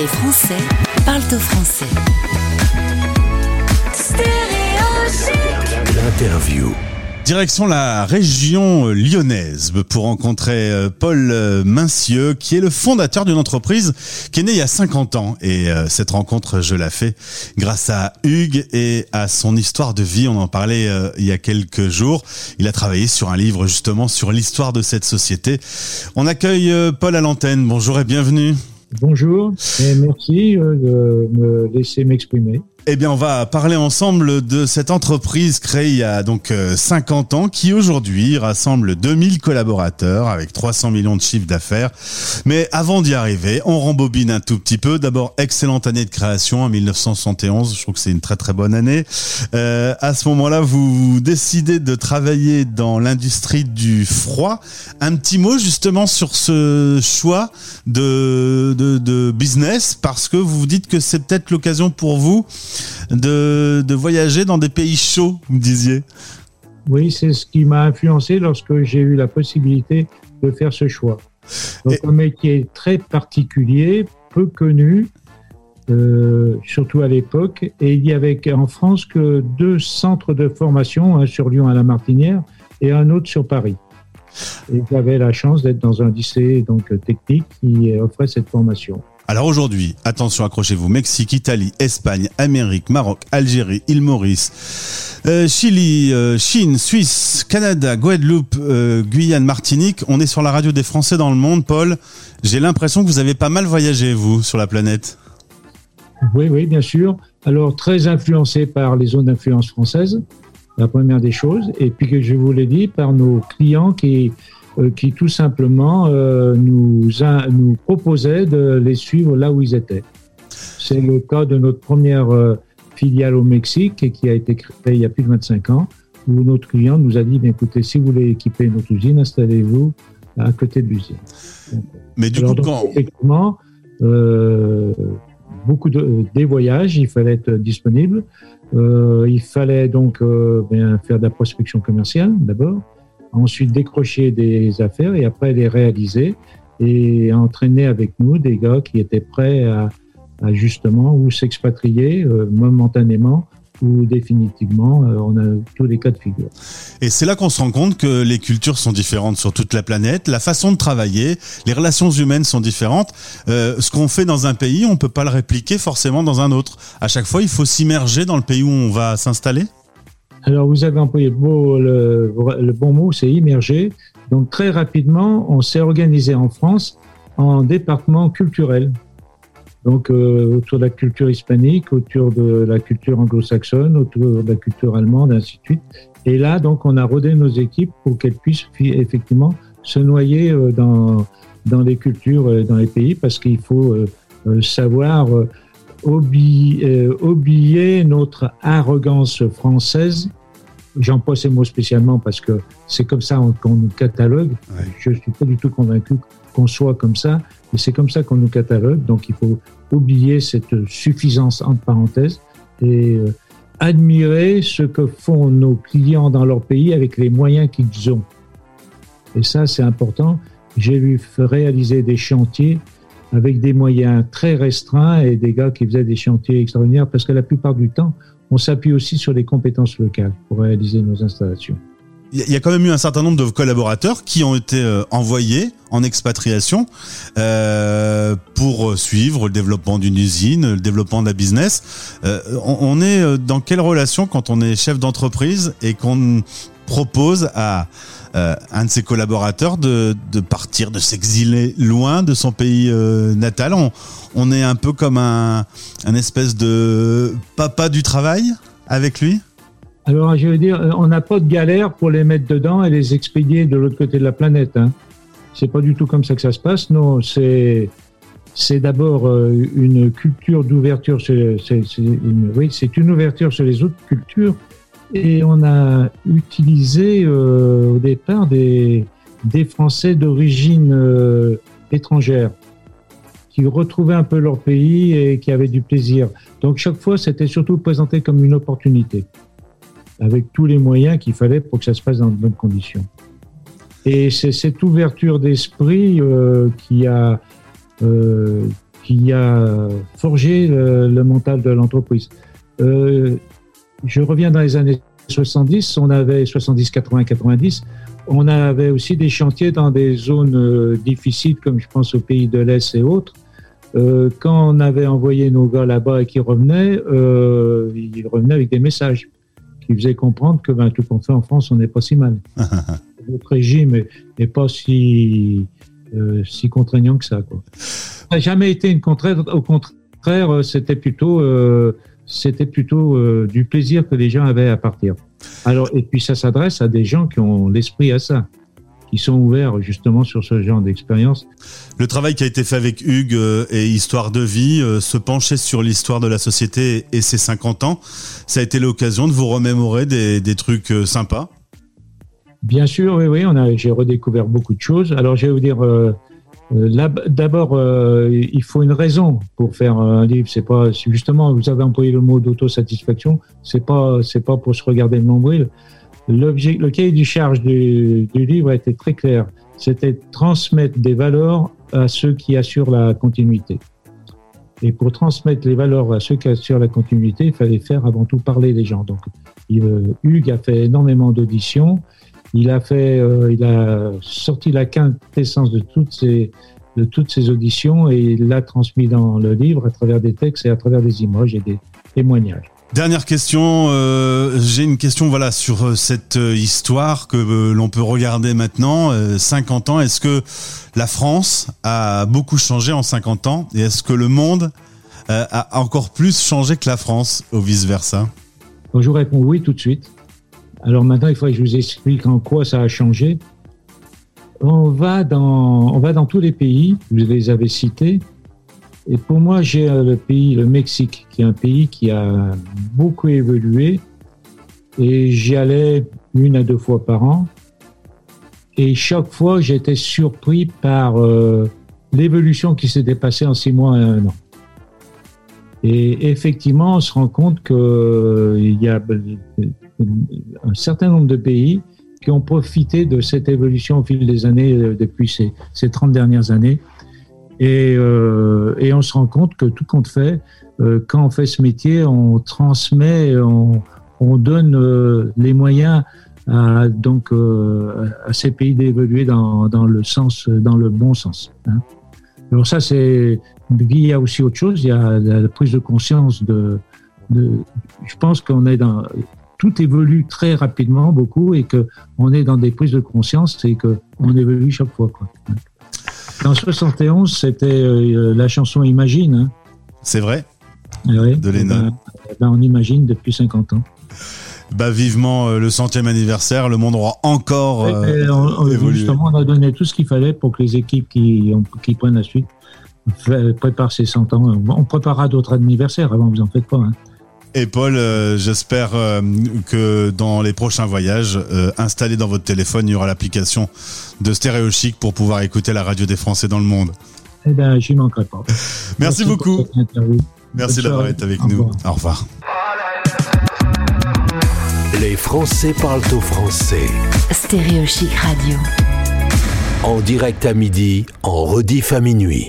Les Français parlent au français. L'interview. Direction la région lyonnaise pour rencontrer euh, Paul euh, Mincieux, qui est le fondateur d'une entreprise qui est née il y a 50 ans. Et euh, cette rencontre, je la fais grâce à Hugues et à son histoire de vie. On en parlait il y a quelques jours. Il a travaillé sur un livre justement sur l'histoire de cette société. On accueille Paul à l'antenne. Bonjour et bienvenue. Bonjour et merci de me laisser m'exprimer. Eh bien, on va parler ensemble de cette entreprise créée il y a donc 50 euh, ans qui aujourd'hui rassemble 2000 collaborateurs avec 300 millions de chiffres d'affaires. Mais avant d'y arriver, on rembobine un tout petit peu. D'abord, excellente année de création en 1971. Je trouve que c'est une très très bonne année. Euh, à ce moment-là, vous décidez de travailler dans l'industrie du froid. Un petit mot justement sur ce choix de, de, de business parce que vous vous dites que c'est peut-être l'occasion pour vous de, voyager dans des pays chauds, vous me disiez. Oui, c'est ce qui m'a influencé lorsque j'ai eu la possibilité de faire ce choix. Donc, un métier très particulier, peu connu, euh, surtout à l'époque. Et il y avait en France que deux centres de formation, un sur Lyon à la Martinière et un autre sur Paris. Et j'avais la chance d'être dans un lycée donc, technique qui offrait cette formation. Alors aujourd'hui, attention, accrochez-vous, Mexique, Italie, Espagne, Amérique, Maroc, Algérie, île Maurice, euh, Chili, euh, Chine, Suisse, Canada, Guadeloupe, euh, Guyane, Martinique. On est sur la radio des Français dans le monde, Paul. J'ai l'impression que vous avez pas mal voyagé, vous, sur la planète. Oui, oui, bien sûr. Alors, très influencé par les zones d'influence françaises, la première des choses. Et puis, que je vous l'ai dit, par nos clients qui euh, qui tout simplement euh, nous, nous proposait de les suivre là où ils étaient. C'est le cas de notre première euh, filiale au Mexique qui a été créée il y a plus de 25 ans, où notre client nous a dit, écoutez, si vous voulez équiper notre usine, installez-vous à côté de l'usine. Mais du coup, quand... Effectivement, beaucoup de des voyages, il fallait être disponible. Euh, il fallait donc euh, bien faire de la prospection commerciale d'abord ensuite décrocher des affaires et après les réaliser et entraîner avec nous des gars qui étaient prêts à, justement ou s'expatrier euh, momentanément ou définitivement, euh, on a tous les cas de figure. Et c'est là qu'on se rend compte que les cultures sont différentes sur toute la planète, la façon de travailler, les relations humaines sont différentes. Euh, ce qu'on fait dans un pays, on peut pas le répliquer forcément dans un autre. À chaque fois, il faut s'immerger dans le pays où on va s'installer. Alors, vous avez employé le, le, bon mot, c'est immerger. Donc, très rapidement, on s'est organisé en France en département culturel. Donc, euh, autour de la culture hispanique, autour de la culture anglo-saxonne, autour de la culture allemande, ainsi de suite. Et là, donc, on a rodé nos équipes pour qu'elles puissent effectivement se noyer euh, dans, dans les cultures, euh, dans les pays, parce qu'il faut savoir oublier, notre arrogance française. J'emploie ces mots spécialement parce que c'est comme ça qu'on nous catalogue. Je ne suis pas du tout convaincu qu'on soit comme ça, mais c'est comme ça qu'on nous catalogue. Donc il faut oublier cette suffisance entre parenthèses et euh, admirer ce que font nos clients dans leur pays avec les moyens qu'ils ont. Et ça, c'est important. J'ai vu réaliser des chantiers avec des moyens très restreints et des gars qui faisaient des chantiers extraordinaires parce que la plupart du temps, on s'appuie aussi sur les compétences locales pour réaliser nos installations. Il y a quand même eu un certain nombre de collaborateurs qui ont été euh, envoyés en expatriation euh, pour suivre le développement d'une usine, le développement de la business. Euh, on, est euh, dans quelle relation quand on est chef d'entreprise et qu'on propose à euh, un de ses collaborateurs de, partir, de s'exiler loin de son pays euh, natal? On, est un peu comme un espèce de papa du travail avec lui? Alors, je veux dire, on n'a pas de galère pour les mettre dedans et les expédier de l'autre côté de la planète. Hein. C'est pas du tout comme ça que ça se passe. Non, c'est c'est d'abord euh, une culture d'ouverture. C'est une, oui, c'est une ouverture sur les autres cultures et on a utilisé euh, au départ des, des Français d'origine euh, étrangère qui retrouvaient un peu leur pays et qui avaient du plaisir. Donc chaque fois, c'était surtout présenté comme une opportunité, avec tous les moyens qu'il fallait pour que ça se passe dans de bonnes conditions. Et c'est cette ouverture d'esprit euh, qui a qui a forgé le, mental de l'entreprise. Euh, je reviens dans les années 70, on avait 70, 80, 90, on avait aussi des chantiers dans des zones euh, difficiles, comme je pense au pays de l'Est et autres. Euh, quand on avait envoyé nos gars là-bas et qu'ils revenaient, euh, ils revenaient avec des messages qui faisaient comprendre que ben, tout qu'on fait en France, on n'est pas si mal. Notre régime n'est pas si, euh, si contraignant que ça. Quoi. Ça n'a jamais été une contrainte. Au contraire, euh, c'était plutôt, euh, c'était plutôt euh, du plaisir que les gens avaient à partir. Alors, et puis ça s'adresse à des gens qui ont l'esprit à ça qui sont ouverts justement sur ce genre d'expérience. Le travail qui a été fait avec Hugues euh, et Histoire de vie, euh, se pencher sur l'histoire de la société et ses 50 ans, ça a été l'occasion de vous remémorer des, des trucs euh, sympas Bien sûr, oui, oui, on a, j'ai redécouvert beaucoup de choses. Alors, je vais vous dire, euh, là, d'abord, euh, il faut une raison pour faire un livre. C'est pas, justement, vous avez employé le mot d'autosatisfaction. C'est pas, c'est pas pour se regarder le nombril. Le cahier du charge du, du livre était très clair. C'était transmettre des valeurs à ceux qui assurent la continuité. Et pour transmettre les valeurs à ceux qui assurent la continuité, il fallait faire avant tout parler les gens. Donc, il, Hugues a fait énormément d'auditions. Il a fait, euh, il a sorti la quintessence de toutes ces de toutes ces auditions et il l'a transmis dans le livre à travers des textes et à travers des images et des témoignages. Dernière question, euh, j'ai une question voilà sur euh, cette euh, histoire que l'on peut regarder maintenant, euh, 50 ans. Est-ce que la France a beaucoup changé en 50 ans et est-ce que le monde a encore plus changé que la France ou vice versa Donc, je vous réponds oui tout de suite. Alors maintenant, il faudrait que je vous explique en quoi ça a changé. On va dans, on va dans tous les pays, vous les avez cités. Et pour moi, j'ai euh, le pays, le Mexique, qui est un pays qui a beaucoup évolué. Et j'y allais une à deux fois par an. Et chaque fois, j'étais surpris par euh, l'évolution qui s'était passée en six mois et un an. Et effectivement, on se rend compte qu'il euh, y a un certain nombre de pays qui ont profité de cette évolution au fil des années, depuis ces, ces 30 dernières années. Et, euh, et, on se rend compte que tout compte fait, euh, quand on fait ce métier, on transmet, on, on donne euh, les moyens à, donc, euh, à ces pays d'évoluer dans, dans, le sens, dans le bon sens. Hein. Alors ça, c'est il y a aussi autre chose. Il y a la prise de conscience de. de je pense qu'on est dans tout évolue très rapidement, beaucoup, et que on est dans des prises de conscience et que on évolue chaque fois. Quoi. En 71, c'était euh, la chanson Imagine. Hein. C'est vrai oui, De Lennon. Ben, ben, on imagine depuis 50 ans. Bah vivement euh, le centième anniversaire, le monde aura encore euh, on, évolué. Justement, on a donné tout ce qu'il fallait pour que les équipes qui, qui prennent la suite préparent ces 100 ans. On préparera d'autres anniversaires avant, vous en faites pas. Hein. Et Paul, euh, j'espère euh, que dans les prochains voyages, euh, installé dans votre téléphone, il y aura l'application de Stéréo Chic pour pouvoir écouter la radio des Français dans le monde. Eh bien, j'y manquerai pas. Merci, Merci beaucoup. Merci d'avoir été avec Au nous. revoir. Au revoir. Les Français parlent au français. Stéréo Chic Radio. En direct à midi, en rediff à minuit.